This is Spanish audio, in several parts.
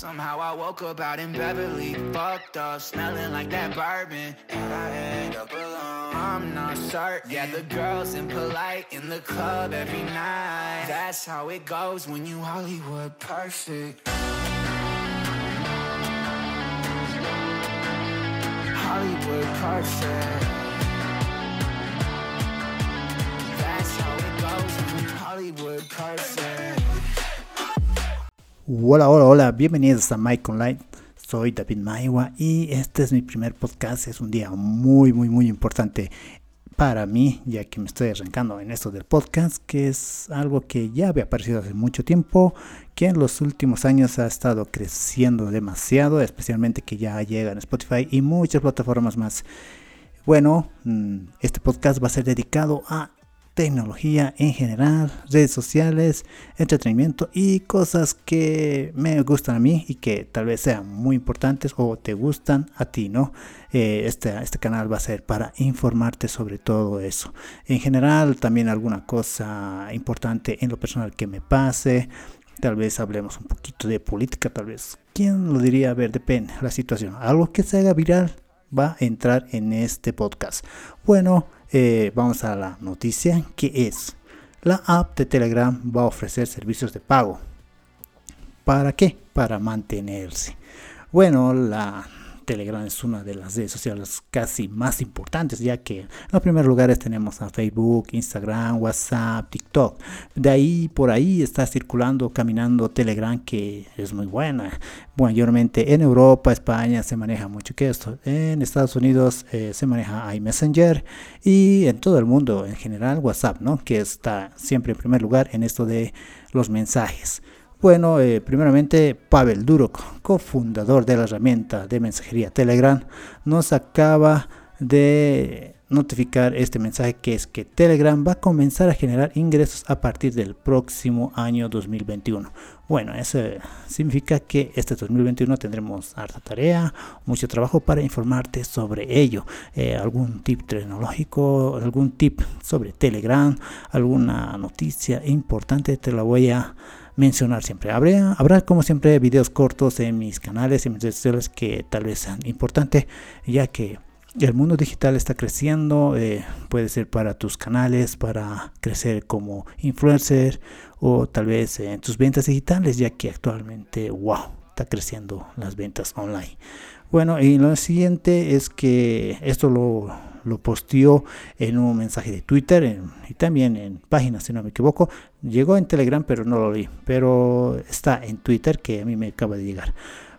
Somehow I woke up out in Beverly, fucked up, smelling like that bourbon. And I end up alone. I'm not certain. Yeah, the girls impolite in the club every night. That's how it goes when you Hollywood perfect. Hollywood perfect. That's how it goes when you Hollywood perfect. Hola, hola, hola, bienvenidos a Mike Online. Soy David Maiwa y este es mi primer podcast. Es un día muy, muy, muy importante para mí, ya que me estoy arrancando en esto del podcast, que es algo que ya había aparecido hace mucho tiempo, que en los últimos años ha estado creciendo demasiado, especialmente que ya llega en Spotify y muchas plataformas más. Bueno, mm, este podcast va a ser dedicado a tecnología en general, redes sociales, entretenimiento y cosas que me gustan a mí y que tal vez sean muy importantes o te gustan a ti, ¿no? Eh, este, este canal va a ser para informarte sobre todo eso. En general, también alguna cosa importante en lo personal que me pase. Tal vez hablemos un poquito de política, tal vez. ¿Quién lo diría? A ver, depende la situación. Algo que se haga viral va a entrar en este podcast. Bueno, eh, vamos a la noticia que es la app de Telegram va a ofrecer servicios de pago. ¿Para qué? Para mantenerse. Bueno, la Telegram es una de las redes sociales casi más importantes, ya que en los primeros lugares tenemos a Facebook, Instagram, WhatsApp, TikTok. De ahí por ahí está circulando, caminando Telegram, que es muy buena. Mayormente en Europa, España se maneja mucho que esto. En Estados Unidos eh, se maneja iMessenger y en todo el mundo en general WhatsApp, ¿no? Que está siempre en primer lugar en esto de los mensajes. Bueno, eh, primeramente Pavel Durok, cofundador de la herramienta de mensajería Telegram, nos acaba de notificar este mensaje que es que Telegram va a comenzar a generar ingresos a partir del próximo año 2021. Bueno, eso significa que este 2021 tendremos harta tarea, mucho trabajo para informarte sobre ello. Eh, algún tip tecnológico, algún tip sobre Telegram, alguna noticia importante te la voy a mencionar siempre. Habrá, habrá como siempre videos cortos en mis canales, en mis redes sociales que tal vez sean importantes, ya que el mundo digital está creciendo, eh, puede ser para tus canales, para crecer como influencer o tal vez en tus ventas digitales, ya que actualmente, wow, está creciendo las ventas online. Bueno, y lo siguiente es que esto lo, lo posteó en un mensaje de Twitter y también en páginas, si no me equivoco. Llegó en Telegram, pero no lo vi. Pero está en Twitter, que a mí me acaba de llegar.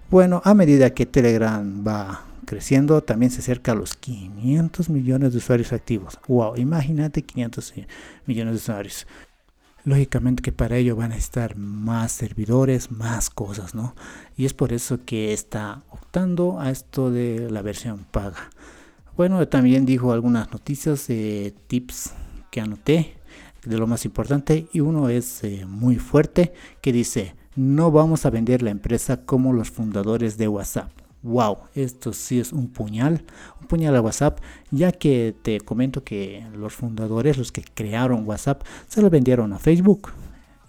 Bueno, a medida que Telegram va creciendo, también se acerca a los 500 millones de usuarios activos. Wow, imagínate 500 millones de usuarios. Lógicamente que para ello van a estar más servidores, más cosas, ¿no? Y es por eso que está optando a esto de la versión paga. Bueno, también dijo algunas noticias, tips que anoté de lo más importante y uno es eh, muy fuerte que dice, no vamos a vender la empresa como los fundadores de WhatsApp wow, esto sí es un puñal, un puñal a WhatsApp, ya que te comento que los fundadores, los que crearon WhatsApp, se lo vendieron a Facebook.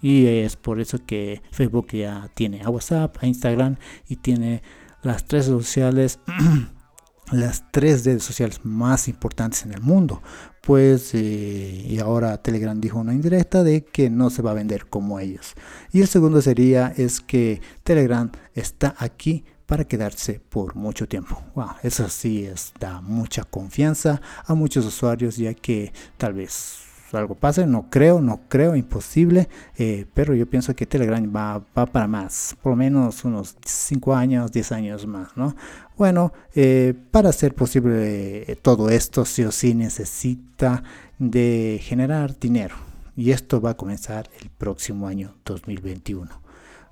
Y es por eso que Facebook ya tiene a WhatsApp, a Instagram y tiene las tres sociales, las tres redes sociales más importantes en el mundo. Pues, eh, y ahora Telegram dijo una indirecta de que no se va a vender como ellos. Y el segundo sería es que Telegram está aquí para quedarse por mucho tiempo. Wow, eso sí es, da mucha confianza a muchos usuarios ya que tal vez algo pase, no creo, no creo, imposible, eh, pero yo pienso que Telegram va, va, para más, por lo menos unos 5 años, 10 años más, ¿no? Bueno, eh, para hacer posible eh, todo esto, sí o sí necesita de generar dinero y esto va a comenzar el próximo año 2021.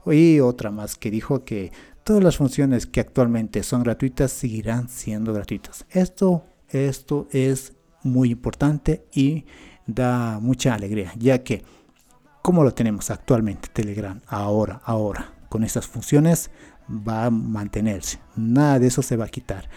Y otra más que dijo que todas las funciones que actualmente son gratuitas seguirán siendo gratuitas. Esto, esto es muy importante y da mucha alegría, ya que como lo tenemos actualmente Telegram ahora, ahora, con estas funciones va a mantenerse. Nada de eso se va a quitar.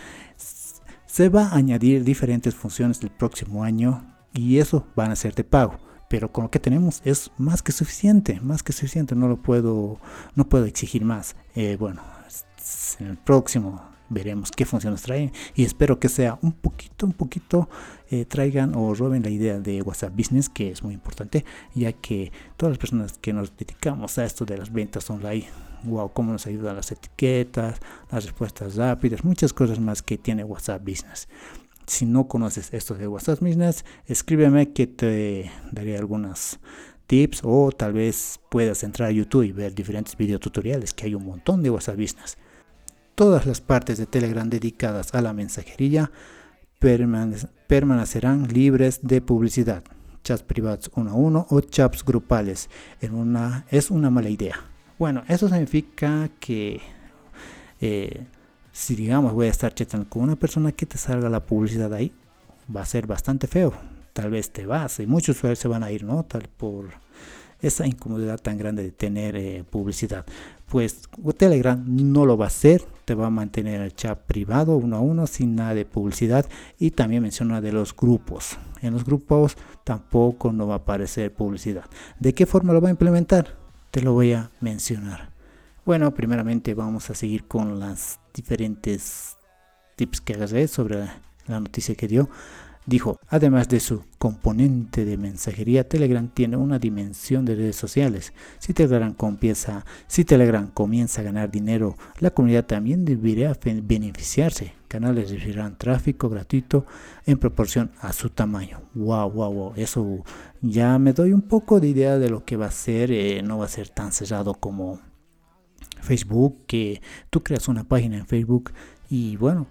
Se va a añadir diferentes funciones el próximo año y eso van a ser de pago. pero con lo que tenemos es más que suficiente, más que suficiente, no lo puedo, no puedo exigir más. Eh, bueno, en el próximo veremos qué funciones traen y espero que sea un poquito, un poquito eh, traigan o roben la idea de WhatsApp Business, que es muy importante, ya que todas las personas que nos dedicamos a esto de las ventas online, wow, cómo nos ayudan las etiquetas, las respuestas rápidas, muchas cosas más que tiene WhatsApp Business. Si no conoces esto de WhatsApp Business, escríbeme que te daré algunas tips o tal vez puedas entrar a YouTube y ver diferentes videotutoriales que hay un montón de WhatsApp Business. Todas las partes de Telegram dedicadas a la mensajería permanecerán libres de publicidad. Chats privados uno a uno o chats grupales es una mala idea. Bueno, eso significa que eh, si digamos voy a estar chatando con una persona que te salga la publicidad ahí, va a ser bastante feo. Tal vez te vas y muchos usuarios se van a ir, ¿no? Tal por esa incomodidad tan grande de tener eh, publicidad. Pues Telegram no lo va a hacer, te va a mantener el chat privado uno a uno sin nada de publicidad y también menciona de los grupos. En los grupos tampoco no va a aparecer publicidad. ¿De qué forma lo va a implementar? Te lo voy a mencionar. Bueno, primeramente vamos a seguir con las diferentes tips que agarré sobre la noticia que dio. Dijo, además de su componente de mensajería, Telegram tiene una dimensión de redes sociales. Si Telegram, comienza, si Telegram comienza a ganar dinero, la comunidad también debería beneficiarse. Canales recibirán tráfico gratuito en proporción a su tamaño. Wow, wow, wow. Eso ya me doy un poco de idea de lo que va a ser. Eh, no va a ser tan cerrado como Facebook, que tú creas una página en Facebook y bueno,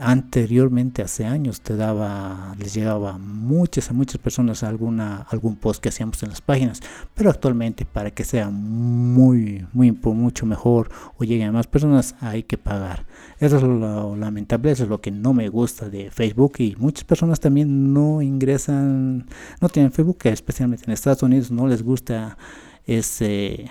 anteriormente hace años te daba les llegaba muchas a muchas personas alguna algún post que hacíamos en las páginas pero actualmente para que sea muy muy mucho mejor o lleguen a más personas hay que pagar eso es lo lamentable eso es lo que no me gusta de Facebook y muchas personas también no ingresan no tienen Facebook especialmente en Estados Unidos no les gusta ese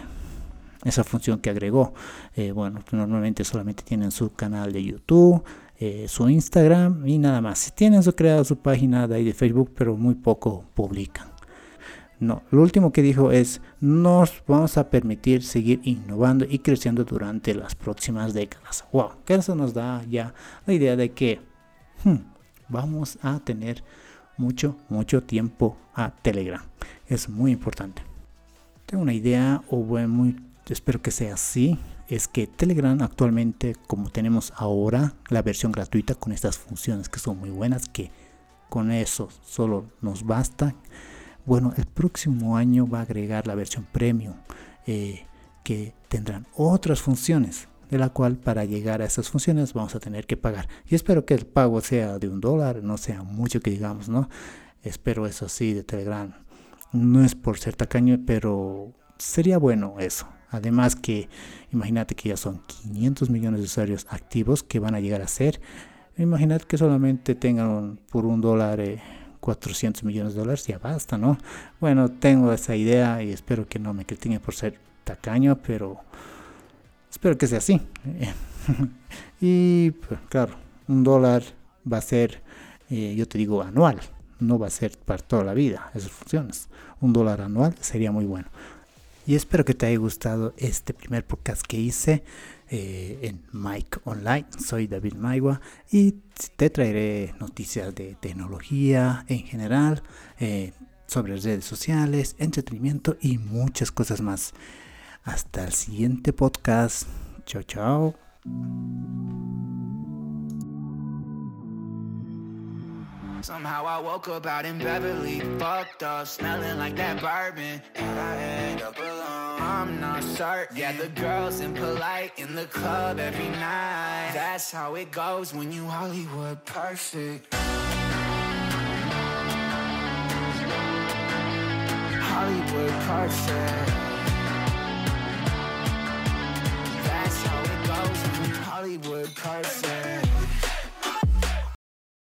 esa función que agregó. Eh, bueno, normalmente solamente tienen su canal de YouTube, eh, su Instagram y nada más. Tienen su, creado su página de ahí de Facebook, pero muy poco publican. No, lo último que dijo es, nos vamos a permitir seguir innovando y creciendo durante las próximas décadas. Wow, que eso nos da ya la idea de que hmm, vamos a tener mucho, mucho tiempo a Telegram. Es muy importante. Tengo una idea, o bueno, muy, espero que sea así es que Telegram actualmente, como tenemos ahora la versión gratuita con estas funciones que son muy buenas, que con eso solo nos basta. Bueno, el próximo año va a agregar la versión premium, eh, que tendrán otras funciones, de la cual para llegar a esas funciones vamos a tener que pagar. Y espero que el pago sea de un dólar, no sea mucho que digamos, ¿no? Espero eso sí de Telegram. No es por ser tacaño, pero sería bueno eso. Además que imagínate que ya son 500 millones de usuarios activos que van a llegar a ser. Imagínate que solamente tengan por un dólar 400 eh, millones de dólares, ya basta, ¿no? Bueno, tengo esa idea y espero que no me critiquen por ser tacaño, pero espero que sea así. y pues, claro, un dólar va a ser, eh, yo te digo, anual, no va a ser para toda la vida esas funciones. Un dólar anual sería muy bueno. Y espero que te haya gustado este primer podcast que hice eh, en Mike Online. Soy David Maigua y te traeré noticias de tecnología en general, eh, sobre redes sociales, entretenimiento y muchas cosas más. Hasta el siguiente podcast. Chao, chao. Somehow I woke up out in Beverly, fucked up, smelling like that bourbon. And I end up alone. I'm not certain. Yeah, the girls impolite in the club every night. That's how it goes when you Hollywood perfect. Hollywood perfect. That's how it goes when you Hollywood perfect.